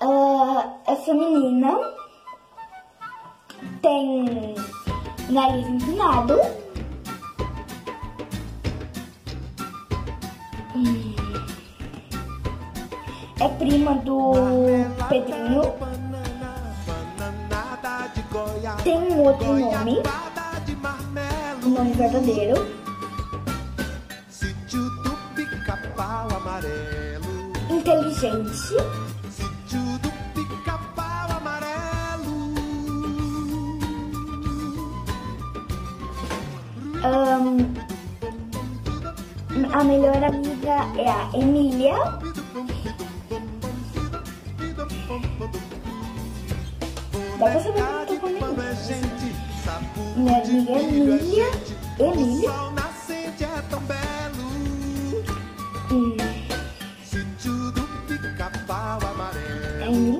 Ela é feminina, tem nariz empinado. É prima do Pedrinho. Tem um outro nome. O nome verdadeiro. Inteligente. Um, a melhor amiga é a Emília. Dá pra saber que eu tô com. Minha amiga é Emília. Emília. Hum.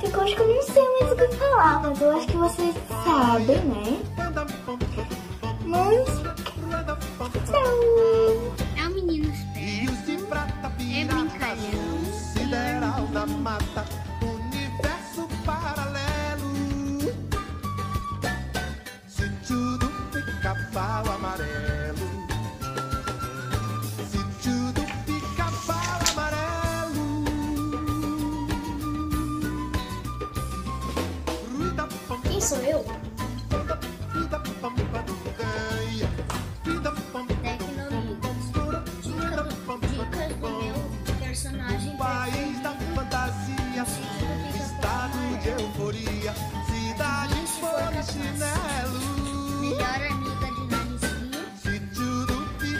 Tem coisa que eu não sei mais o que falar, mas eu acho que vocês sabem, né? Mas.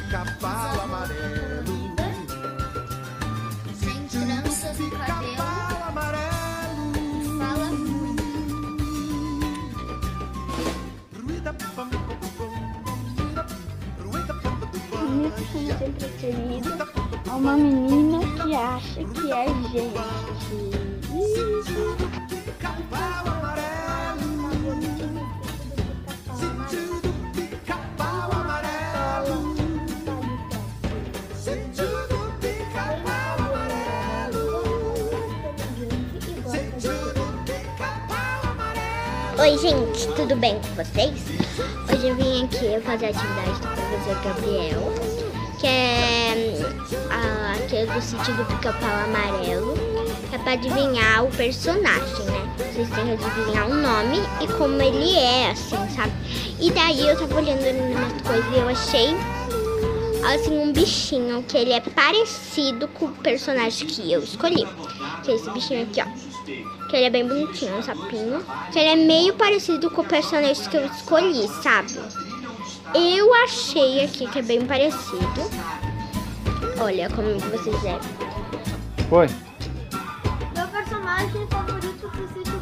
Pica-pau amarelo, Sem tranças pica-pau amarelo, Fala. Muito. ruída pam pam pam, ruída pam pam Minha personagem preferida é uma menina que acha que é gente. pica-pau Oi, gente, tudo bem com vocês? Hoje eu vim aqui fazer a atividade do professor Gabriel, que é aquele do sítio do pica-pau amarelo, que é pra adivinhar o personagem, né? Vocês têm que adivinhar o nome e como ele é, assim, sabe? E daí eu tava olhando umas coisas e eu achei, assim, um bichinho que ele é parecido com o personagem que eu escolhi. Que é esse bichinho aqui, ó. Que ele é bem bonitinho, um sapinho. Que ele é meio parecido com o personagem que eu escolhi, sabe? Eu achei aqui que é bem parecido. Olha como que vocês é. Foi. Meu personagem favorito sítio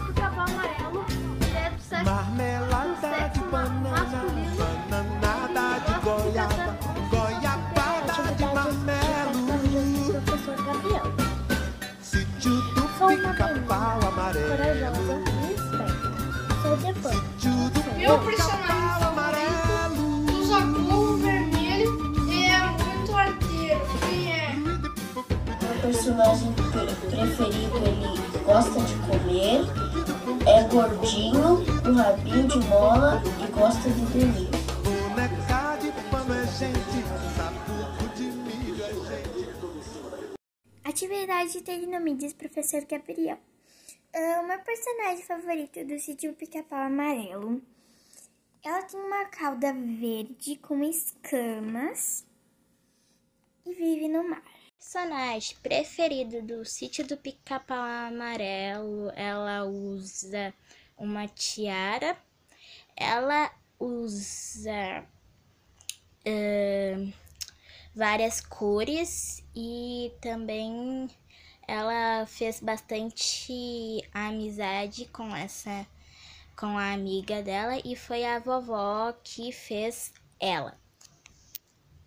personagem pre- preferido, ele gosta de comer, é gordinho, com rabinho de mola e gosta de dormir. Atividade Tecnomídias, professor Gabriel. Ah, o meu personagem favorito do sítio Pica-Pau Amarelo. Ela tem uma cauda verde com escamas e vive no mar. Personagem preferido do sítio do pica-pau amarelo. Ela usa uma tiara. Ela usa ahn, várias cores e também ela fez bastante amizade com essa com a amiga dela e foi a vovó que fez ela.